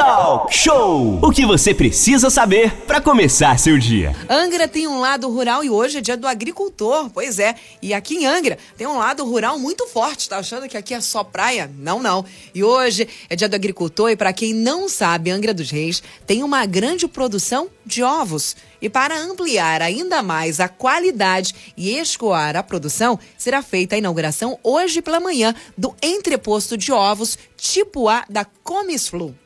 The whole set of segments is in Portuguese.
Talk Show! O que você precisa saber para começar seu dia. Angra tem um lado rural e hoje é dia do agricultor. Pois é, e aqui em Angra tem um lado rural muito forte. Tá achando que aqui é só praia? Não, não. E hoje é dia do agricultor e para quem não sabe, Angra dos Reis tem uma grande produção de ovos. E para ampliar ainda mais a qualidade e escoar a produção, será feita a inauguração hoje pela manhã do entreposto de ovos tipo A da Comisflu.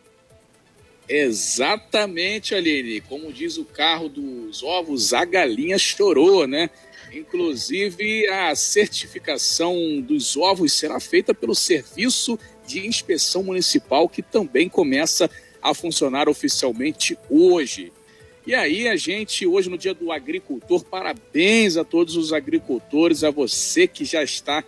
Exatamente, Aline. Como diz o carro dos ovos, a galinha chorou, né? Inclusive, a certificação dos ovos será feita pelo Serviço de Inspeção Municipal, que também começa a funcionar oficialmente hoje. E aí, a gente, hoje no Dia do Agricultor, parabéns a todos os agricultores, a você que já está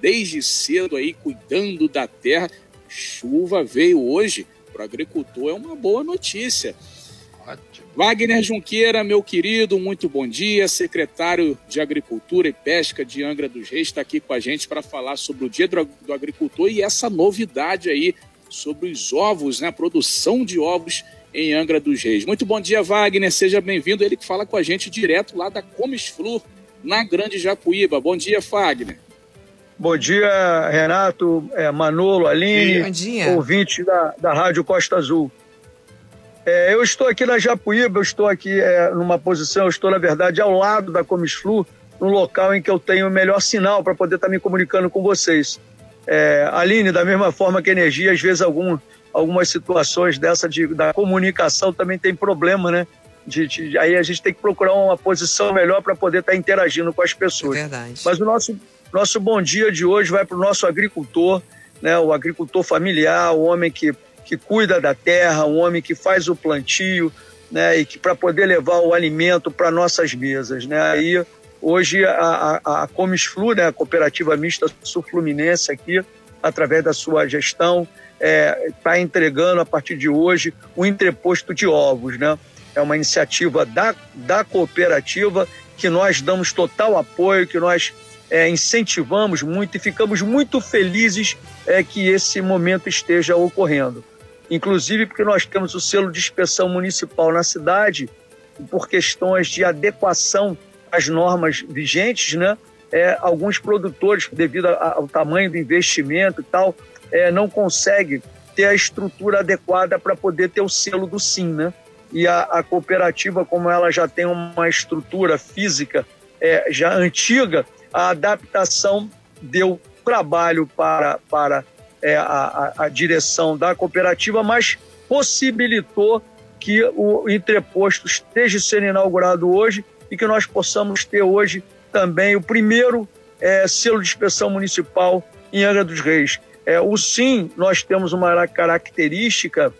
desde cedo aí cuidando da terra. Chuva veio hoje para o agricultor é uma boa notícia. Ótimo. Wagner Junqueira, meu querido, muito bom dia. Secretário de Agricultura e Pesca de Angra dos Reis está aqui com a gente para falar sobre o Dia do Agricultor e essa novidade aí sobre os ovos, né? A produção de ovos em Angra dos Reis. Muito bom dia, Wagner. Seja bem-vindo. Ele que fala com a gente direto lá da Comes Flor, na Grande Jacuíba. Bom dia, Wagner. Bom dia, Renato, é, Manolo, Aline, Bom dia. ouvinte da, da Rádio Costa Azul. É, eu estou aqui na Japuíba, eu estou aqui é, numa posição, eu estou, na verdade, ao lado da Comisflu, no local em que eu tenho o melhor sinal para poder estar me comunicando com vocês. É, Aline, da mesma forma que a energia, às vezes algum, algumas situações dessa de, da comunicação também tem problema, né? De, de, aí a gente tem que procurar uma posição melhor para poder estar interagindo com as pessoas. É verdade. Mas o nosso nosso bom dia de hoje vai para o nosso agricultor, né, o agricultor familiar, o homem que, que cuida da terra, o homem que faz o plantio, né, e que para poder levar o alimento para nossas mesas. Né? Aí, hoje, a, a, a Comisflu, né, a Cooperativa Mista Sul-Fluminense aqui, através da sua gestão, está é, tá entregando a partir de hoje o entreposto de ovos. Né? É uma iniciativa da, da cooperativa que nós damos total apoio, que nós é, incentivamos muito e ficamos muito felizes é, que esse momento esteja ocorrendo. Inclusive porque nós temos o selo de inspeção municipal na cidade, por questões de adequação às normas vigentes, né? É, alguns produtores, devido ao tamanho do investimento e tal, é, não conseguem ter a estrutura adequada para poder ter o selo do SIM, né? E a, a, cooperativa, como ela já tem uma estrutura física é, já antiga, a adaptação deu trabalho para, para é, a, a, direção da cooperativa, mas possibilitou que o entreposto esteja sendo inaugurado hoje e que nós possamos ter hoje também o primeiro é, selo de inspeção municipal em Angra dos Reis. É, o SIM, nós temos uma característica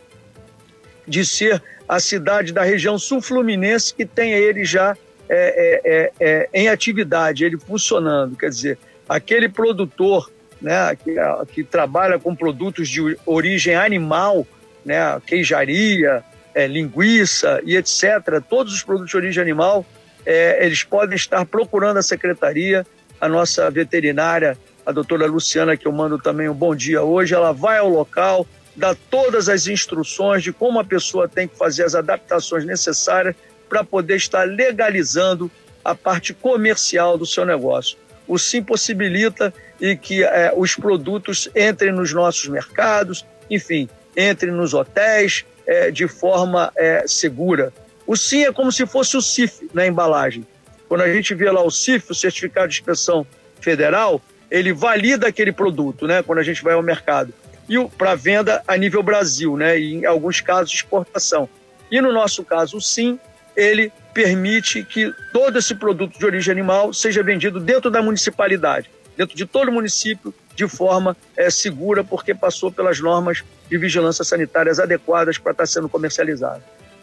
de ser a cidade da região sul-fluminense que tem ele já é, é, é, é, em atividade, ele funcionando. Quer dizer, aquele produtor né, que, que trabalha com produtos de origem animal, né, queijaria, é, linguiça e etc., todos os produtos de origem animal, eles podem estar procurando a secretaria, a nossa veterinária, a doutora Luciana, que eu mando também um bom dia hoje, ela vai ao local, dá todas as instruções de como a pessoa tem que fazer as adaptações necessárias para poder estar legalizando a parte comercial do seu negócio. O SIM possibilita e que é, os produtos entrem nos nossos mercados, enfim, entrem nos hotéis é, de forma é, segura. O SIM é como se fosse o CIF na embalagem. Quando a gente vê lá o CIF, o Certificado de Inspeção Federal, ele valida aquele produto, né? Quando a gente vai ao mercado. E para venda a nível Brasil, né? E em alguns casos exportação. E no nosso caso, o SIM ele permite que todo esse produto de origem animal seja vendido dentro da municipalidade, dentro de todo o município, de forma é, segura, porque passou pelas normas de vigilância sanitárias adequadas para estar sendo comercializado.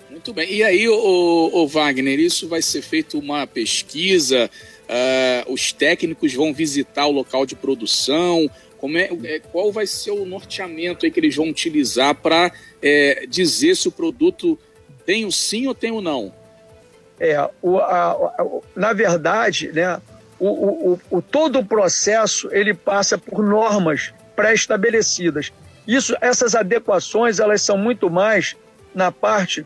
Muito bem. E aí, o, o Wagner, isso vai ser feito uma pesquisa? Uh, os técnicos vão visitar o local de produção? Como é, é, qual vai ser o norteamento aí que eles vão utilizar para é, dizer se o produto tem o sim ou tem o não? É, o, a, a, na verdade, né, o, o, o, todo o processo ele passa por normas pré-estabelecidas. Isso, essas adequações, elas são muito mais na parte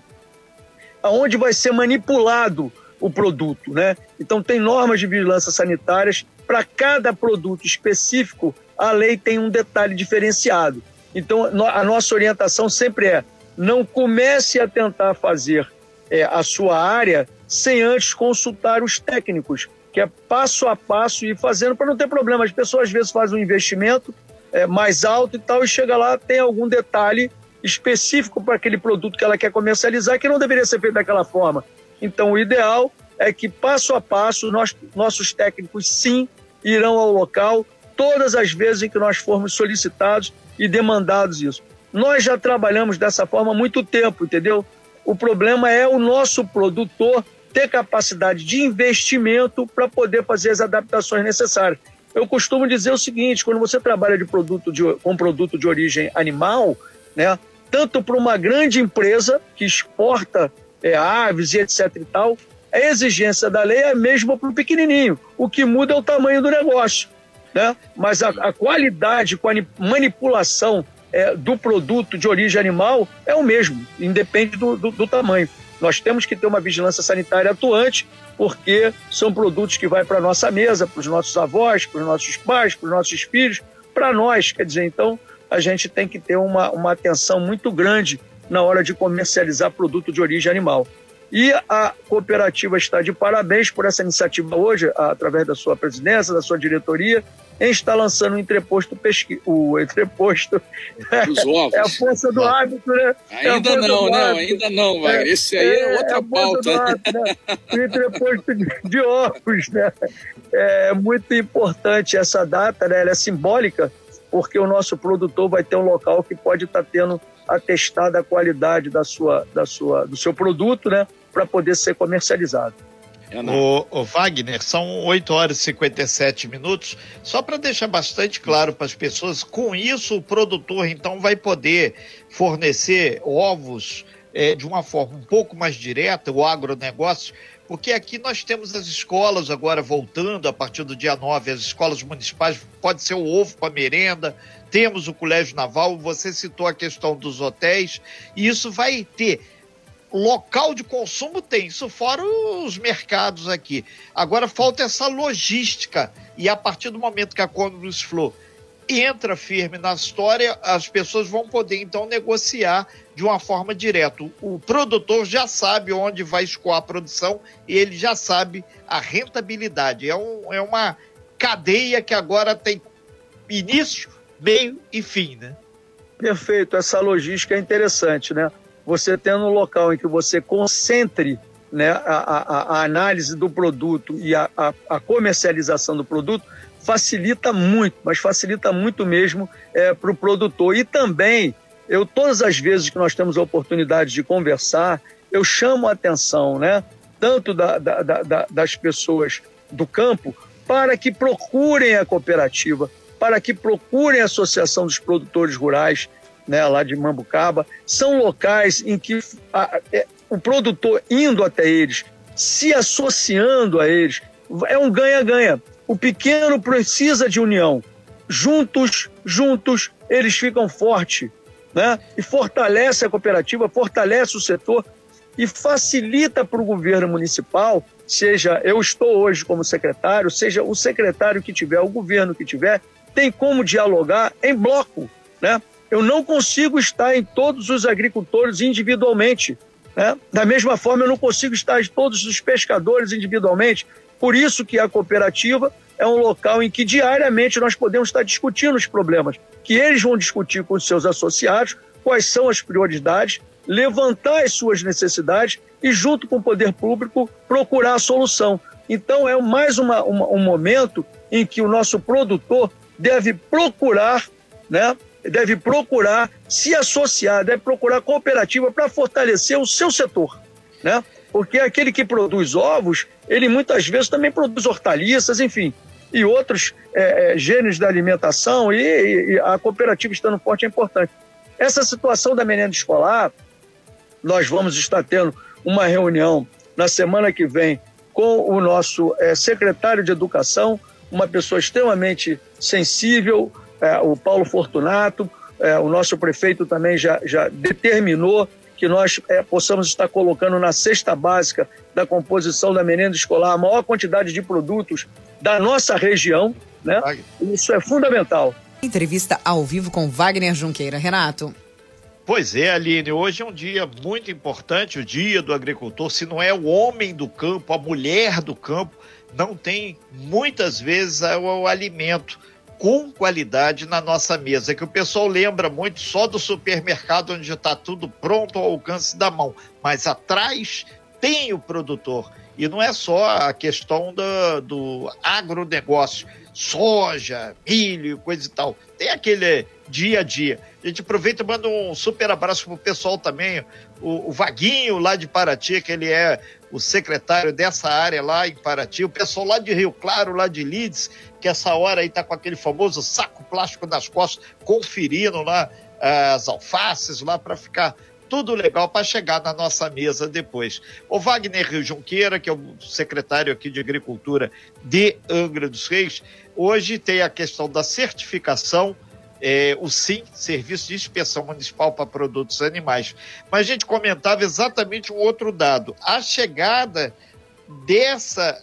aonde vai ser manipulado o produto, né? Então tem normas de vigilância sanitárias para cada produto específico. A lei tem um detalhe diferenciado. Então a nossa orientação sempre é: não comece a tentar fazer é, a sua área sem antes consultar os técnicos, que é passo a passo e fazendo para não ter problema. As pessoas às vezes fazem um investimento é, mais alto e tal e chega lá tem algum detalhe específico para aquele produto que ela quer comercializar que não deveria ser feito daquela forma. Então, o ideal é que, passo a passo, nós, nossos técnicos, sim, irão ao local todas as vezes em que nós formos solicitados e demandados isso. Nós já trabalhamos dessa forma há muito tempo, entendeu? O problema é o nosso produtor ter capacidade de investimento para poder fazer as adaptações necessárias. Eu costumo dizer o seguinte: quando você trabalha de produto de, com produto de origem animal, né, tanto para uma grande empresa que exporta é, aves e etc e tal, a exigência da lei é a mesma para o pequenininho. O que muda é o tamanho do negócio. Né? Mas a, a qualidade com a manipulação é, do produto de origem animal é o mesmo, independe do, do, do tamanho. Nós temos que ter uma vigilância sanitária atuante, porque são produtos que vão para a nossa mesa, para os nossos avós, para os nossos pais, para os nossos filhos, para nós. Quer dizer, então, a gente tem que ter uma, uma atenção muito grande na hora de comercializar produto de origem animal. E a cooperativa está de parabéns por essa iniciativa hoje, através da sua presidência, da sua diretoria, em estar lançando o entreposto pesqui... o entreposto dos ovos. É a força do hábito, né? É ainda é não, não, ainda não, vai. É, Esse aí é, é outra é pauta. Hábito, né? O entreposto de, de ovos, né? É muito importante essa data, né? Ela é simbólica porque o nosso produtor vai ter um local que pode estar tá tendo atestada a qualidade da sua, da sua, do seu produto, né, para poder ser comercializado. O, o, Wagner, são 8 horas e 57 minutos. Só para deixar bastante claro para as pessoas, com isso o produtor então vai poder fornecer ovos é, de uma forma um pouco mais direta, o agronegócio, porque aqui nós temos as escolas agora voltando a partir do dia 9, as escolas municipais, pode ser o ovo para merenda, temos o colégio naval, você citou a questão dos hotéis, e isso vai ter local de consumo tem, isso fora os mercados aqui. Agora falta essa logística e a partir do momento que a Condors Flow entra firme na história, as pessoas vão poder então negociar de uma forma direta. O produtor já sabe onde vai escoar a produção e ele já sabe a rentabilidade. É, um, é uma cadeia que agora tem início, meio e fim, né? Perfeito, essa logística é interessante, né? Você tendo um local em que você concentre né, a, a, a análise do produto e a, a comercialização do produto, facilita muito, mas facilita muito mesmo é, para o produtor. E também, eu todas as vezes que nós temos a oportunidade de conversar, eu chamo a atenção, né, tanto da, da, da, das pessoas do campo, para que procurem a cooperativa, para que procurem a Associação dos Produtores Rurais, né, lá de Mambucaba. São locais em que a, é, o produtor indo até eles, se associando a eles, é um ganha-ganha. O pequeno precisa de união. Juntos, juntos, eles ficam fortes, né? E fortalece a cooperativa, fortalece o setor e facilita para o governo municipal, seja eu estou hoje como secretário, seja o secretário que tiver, o governo que tiver, tem como dialogar em bloco, né? Eu não consigo estar em todos os agricultores individualmente. Né? Da mesma forma, eu não consigo estar em todos os pescadores individualmente. Por isso que a cooperativa é um local em que diariamente nós podemos estar discutindo os problemas, que eles vão discutir com os seus associados, quais são as prioridades, levantar as suas necessidades e, junto com o poder público, procurar a solução. Então, é mais uma, uma, um momento em que o nosso produtor deve procurar, né, deve procurar se associar, deve procurar cooperativa para fortalecer o seu setor, né? Porque aquele que produz ovos, ele muitas vezes também produz hortaliças, enfim, e outros é, é, gêneros da alimentação, e, e, a cooperativa estando forte é importante. Essa situação da merenda escolar, nós vamos estar tendo uma reunião na semana que vem com o nosso é, secretário de Educação, uma pessoa extremamente sensível, é, o Paulo Fortunato, é, o nosso prefeito também já, já determinou que nós é, possamos estar colocando na cesta básica da composição da merenda escolar a maior quantidade de produtos da nossa região, né? Isso é fundamental. Entrevista ao vivo com Wagner Junqueira. Renato. Pois é, Aline, hoje é um dia muito importante, o dia do agricultor. Se não é o homem do campo, a mulher do campo, não tem muitas vezes o, o alimento com qualidade na nossa mesa, que o pessoal lembra muito só do supermercado onde está tudo pronto ao alcance da mão, mas atrás tem o produtor. E não é só a questão do, do agronegócio, soja, milho, coisa e tal. Tem aquele dia a dia. A gente aproveita e manda um super abraço pro pessoal também, o, o, Vaguinho lá de Paraty, que ele é o secretário dessa área lá em Paraty, o pessoal lá de Rio Claro, lá de Leeds, que essa hora aí tá com aquele famoso saco plástico nas costas, conferindo lá as alfaces lá para ficar tudo legal para chegar na nossa mesa depois. O Wagner Rio Junqueira, que é o secretário aqui de Agricultura de Angra dos Reis, hoje tem a questão da certificação é, o SIM, Serviço de Inspeção Municipal para Produtos Animais. Mas a gente comentava exatamente um outro dado. A chegada dessa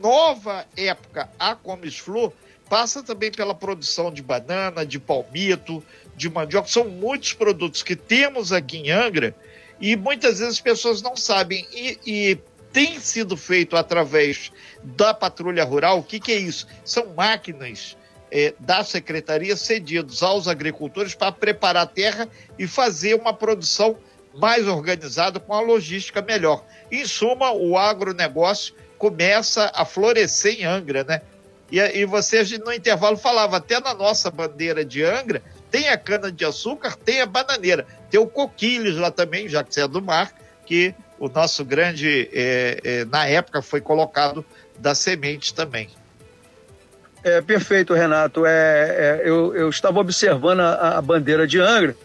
nova época a Comisflor passa também pela produção de banana, de palmito, de mandioca. São muitos produtos que temos aqui em Angra e muitas vezes as pessoas não sabem. E, e tem sido feito através da patrulha rural. O que, que é isso? São máquinas é, da secretaria cedidos aos agricultores para preparar a terra e fazer uma produção mais organizada, com a logística melhor. Em suma, o agronegócio começa a florescer em Angra, né? E, e você no intervalo falava, até na nossa bandeira de Angra, tem a cana-de-açúcar, tem a bananeira, tem o coquilhos lá também, já que você é do mar, que o nosso grande, é, é, na época, foi colocado da semente também. É, perfeito, Renato. É, é eu, eu, estava observando a, a, bandeira de Angra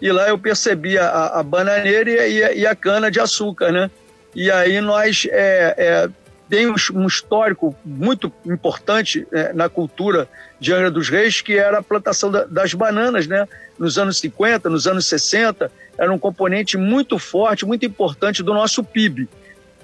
e lá eu percebi a, a bananeira e a, e a, cana de açúcar, né? E aí nós é, temos um histórico muito importante é, na cultura de Angra dos Reis, que era a plantação da, das bananas, né? Nos anos 50, nos anos 60, era um componente muito forte, muito importante do nosso PIB.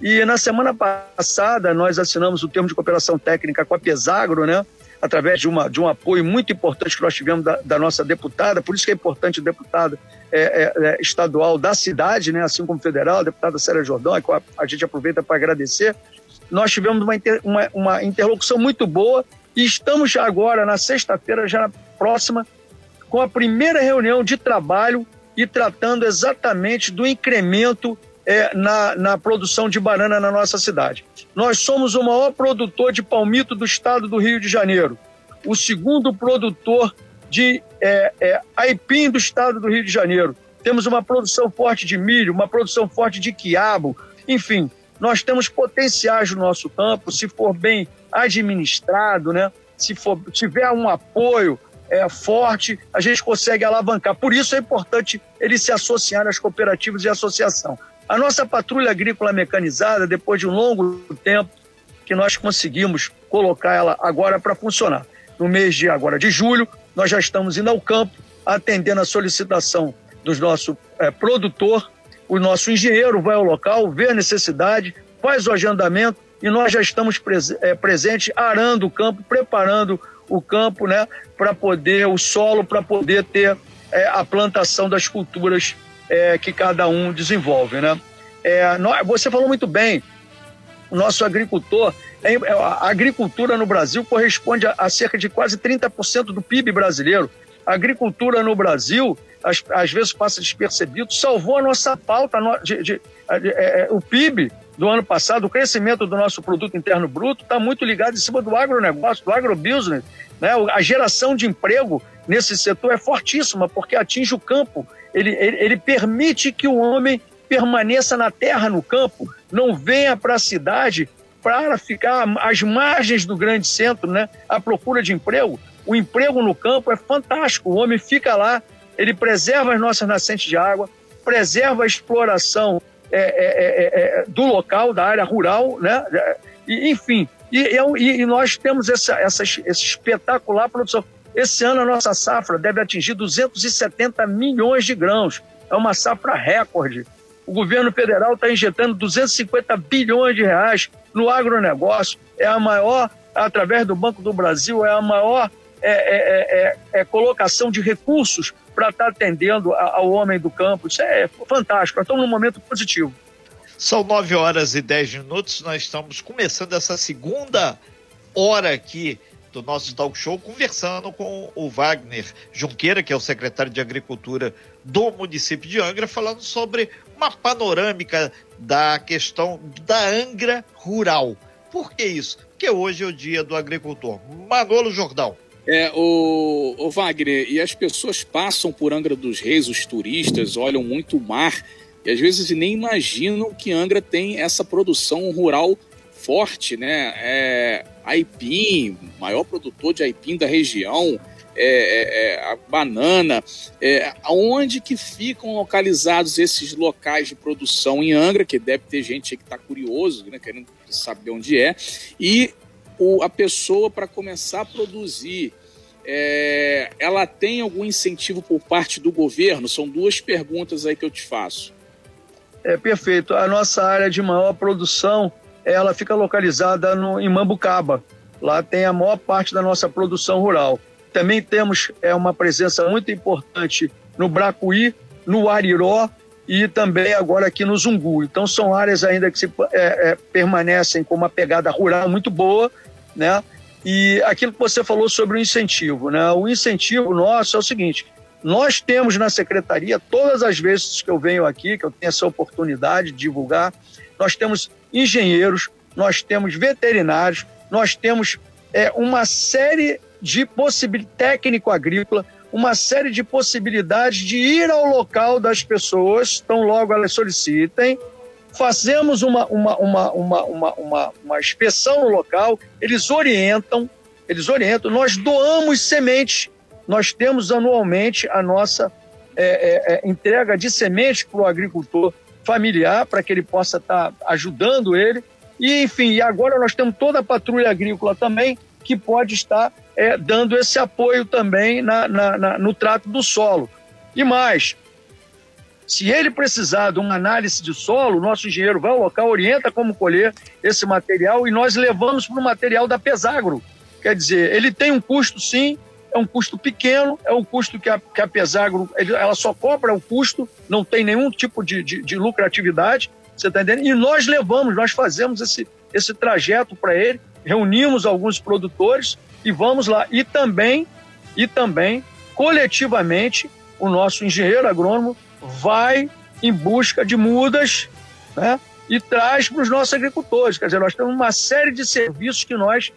E na semana passada nós assinamos o termo de cooperação técnica com a Pesagro, né? através de, uma, de um apoio muito importante que nós tivemos da, da nossa deputada, por isso que é importante o deputado é, é, é, estadual da cidade, né? assim como federal, a deputada Sérgio Jordão, a, a gente aproveita para agradecer. Nós tivemos uma, inter, uma, uma interlocução muito boa e estamos já agora, na sexta-feira, já próxima, com a primeira reunião de trabalho e tratando exatamente do incremento é, na, na produção de banana na nossa cidade. Nós somos o maior produtor de palmito do estado do Rio de Janeiro, o segundo produtor de é, é, aipim do estado do Rio de Janeiro. Temos uma produção forte de milho, uma produção forte de quiabo, enfim, nós temos potenciais no nosso campo, se for bem administrado, né? se for, tiver um apoio é, forte, a gente consegue alavancar. Por isso é importante ele se associar às cooperativas e associação. A nossa patrulha agrícola mecanizada, depois de um longo tempo que nós conseguimos colocar ela agora para funcionar. No mês de agora de julho, nós já estamos indo ao campo, atendendo a solicitação do nosso é, produtor. O nosso engenheiro vai ao local, vê a necessidade, faz o agendamento e nós já estamos pres é, presentes, arando o campo, preparando o campo, né, para poder, o solo, para poder ter é, a plantação das culturas é, que cada um desenvolve, né? É, você falou muito bem, o nosso agricultor, é, é, a agricultura no Brasil corresponde a, a cerca de quase 30% do PIB brasileiro. A agricultura no Brasil, às, às vezes passa despercebido, salvou a nossa pauta de, de, de, é, é, o PIB do ano passado, o crescimento do nosso produto interno bruto está muito ligado em cima do agronegócio, do agrobusiness. Né? A geração de emprego nesse setor é fortíssima, porque atinge o campo ele, ele, ele permite que o homem permaneça na terra, no campo, não venha para a cidade para ficar às margens do grande centro, né? À procura de emprego. O emprego no campo é fantástico. O homem fica lá, ele preserva as nossas nascentes de água, preserva a exploração é, é, é, é, é do local, da área rural, né? E, enfim, e, e, nós temos essa, essa, essa espetacular produção. Esse ano a nossa safra deve atingir 270 milhões de grãos. É uma safra recorde. O governo federal está injetando 250 bilhões de reais no agronegócio. É a maior, através do Banco do Brasil, é a maior é, é, é colocação de recursos para estar tá atendendo ao homem do campo. Isso é fantástico. Nós estamos num momento positivo. São nove horas e dez minutos. Nós estamos começando essa segunda hora aqui do nosso talk show, conversando com o Wagner Junqueira, que é o secretário de Agricultura do município de Angra, falando sobre uma panorâmica da questão da Angra rural. Por que isso? Porque hoje é o dia do agricultor. Manolo Jordão. É, o, o Wagner, e as pessoas passam por Angra dos Reis, os turistas olham muito o mar e às vezes nem imaginam que Angra tem essa produção rural forte, né? É, aipim, maior produtor de aipim da região, é, é, é, a banana, é, aonde que ficam localizados esses locais de produção em Angra, que deve ter gente que está curioso, né, querendo saber onde é, e o, a pessoa para começar a produzir, é, ela tem algum incentivo por parte do governo? São duas perguntas aí que eu te faço. É perfeito. A nossa área de maior produção ela fica localizada no, em Mambucaba. Lá tem a maior parte da nossa produção rural. Também temos é, uma presença muito importante no Bracuí, no Ariró e também agora aqui no Zungu. Então são áreas ainda que se, é, é, permanecem com uma pegada rural muito boa, né? E aquilo que você falou sobre o incentivo, né? O incentivo nosso é o seguinte: nós temos na secretaria, todas as vezes que eu venho aqui, que eu tenho essa oportunidade de divulgar, nós temos engenheiros, nós temos veterinários, nós temos é, uma série de possibilidades, técnico agrícola, uma série de possibilidades de ir ao local das pessoas, tão logo elas solicitem, fazemos uma, uma, uma, uma, uma, uma, uma inspeção no local, eles orientam, eles orientam, nós doamos sementes, nós temos anualmente a nossa é, é, é entrega de sementes para o agricultor familiar para que ele possa estar tá ajudando ele. E, enfim, e agora nós temos toda a patrulha agrícola também que pode estar é, dando esse apoio também na, na, na, no trato do solo. E mais, se ele precisar de uma análise de solo, o nosso engenheiro vai ao local, orienta como colher esse material e nós levamos para o material da Pesagro. Quer dizer, ele tem um custo sim, é um custo pequeno, é um custo que a, que a Pesagro ela só cobra o custo, não tem nenhum tipo de, de, de lucratividade, você está entendendo? E nós levamos, nós fazemos esse, esse trajeto para ele, reunimos alguns produtores e vamos lá. E também, e também, coletivamente, o nosso engenheiro agrônomo vai em busca de mudas né, e traz para os nossos agricultores. Quer dizer, nós temos uma série de serviços que nós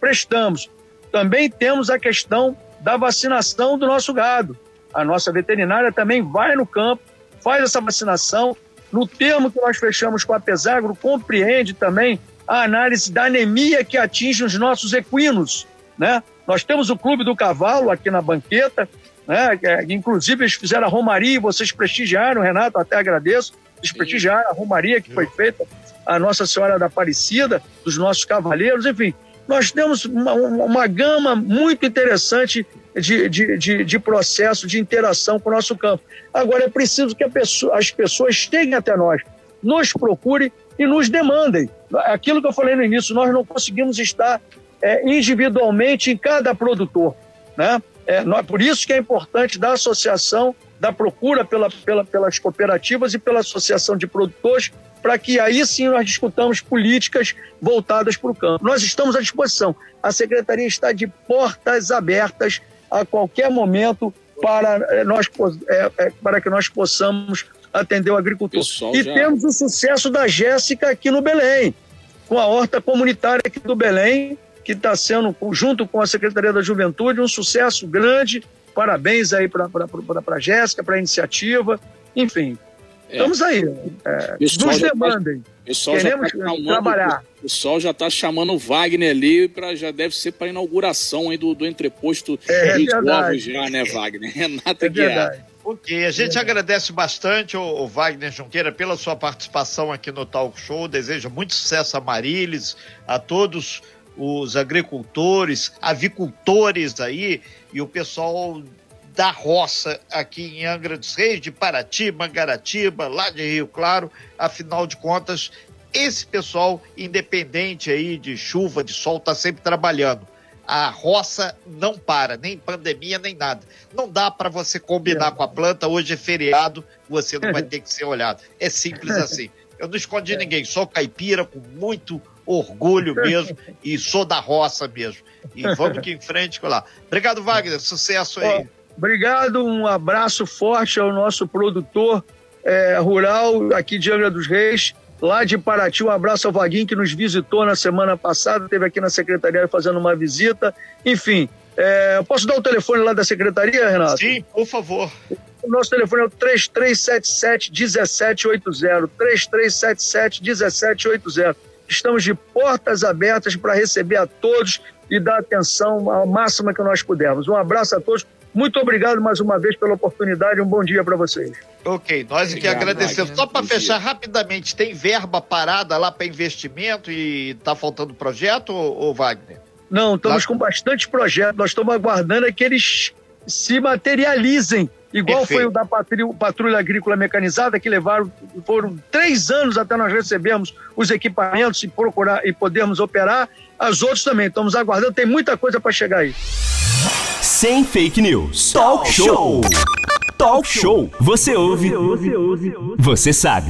prestamos. Também temos a questão da vacinação do nosso gado. A nossa veterinária também vai no campo, faz essa vacinação. No termo que nós fechamos com a Pesagro, compreende também a análise da anemia que atinge os nossos equinos. Né? Nós temos o Clube do Cavalo aqui na banqueta, né? É, inclusive eles fizeram a romaria, vocês prestigiaram, Renato, até agradeço, eles prestigiaram a romaria que foi feita, a Nossa Senhora da Aparecida, dos nossos cavaleiros, enfim nós temos uma, uma gama muito interessante de, de, de, de, processo de interação com o nosso campo. Agora, é preciso que pessoa, as pessoas cheguem até nós, nos procurem e nos demandem. Aquilo que eu falei no início, nós não conseguimos estar é, individualmente em cada produtor. Né? É, nós, por isso que é importante da associação, da procura pela, pela, pelas cooperativas e pela associação de produtores para que aí sim nós discutamos políticas voltadas para o campo. Nós estamos à disposição. A secretaria está de portas abertas a qualquer momento para, eh, nós, é, é, para que nós possamos atender o agricultor. e já... temos o sucesso da Jéssica aqui no Belém, com a horta comunitária aqui do Belém, que está sendo, junto com a Secretaria da Juventude, um sucesso grande. Parabéns aí para a Jéssica, para a iniciativa. Enfim, é. Estamos aí. É, nos tá- demandem. Pessoal Queremos já tá trabalhar. O pessoal já está chamando o Wagner ali, pra, já deve ser para inauguração aí do, do entreposto é, de é já, né, Wagner? Renata é Guiar. Ok, a gente é agradece bastante o, o, Wagner Junqueira pela sua participação aqui no Talk Show, deseja muito sucesso a Marilis, a todos os agricultores, avicultores aí e o pessoal da roça aqui em Angra dos Reis, de Paraty, Mangaratiba, lá de Rio Claro. Afinal de contas, esse pessoal, independente aí de chuva, de sol, está sempre trabalhando. A roça não para, nem pandemia, nem nada. Não dá para você combinar é. com a planta. Hoje é feriado, você não vai ter que ser olhado. É simples assim. Eu não escondi é. ninguém, sou caipira com muito orgulho mesmo e sou da roça mesmo. E vamos aqui em frente com lá. Obrigado, Wagner. Sucesso aí. Obrigado, um abraço forte ao nosso produtor é, rural aqui de Angra dos Reis, lá de Paraty. Um abraço ao Vaguinho que nos visitou na semana passada, esteve aqui na secretaria fazendo uma visita. Enfim, é, posso dar o telefone lá da secretaria, Renato? Sim, por favor. O nosso telefone é o 3377-1780. 3377-1780. Estamos de portas abertas para receber a todos e dar atenção a máxima que nós pudermos. Um abraço a todos. Muito obrigado mais uma vez pela oportunidade. Um bom dia para vocês. Ok, nós que agradecemos. Só para fechar rapidamente, tem verba parada lá para investimento e está faltando projeto, ou, Wagner? Não, estamos lá... com bastante projeto. Nós estamos aguardando é que eles se materializem. Igual Perfeito. foi o da patrulha, patrulha, Agrícola Mecanizada, que levaram, foram três anos até nós recebermos os equipamentos e procurar e podermos operar. As outras também, estamos aguardando, tem muita coisa para chegar aí. Sem fake news. Talk show. Talk show. Você ouve. Você sabe.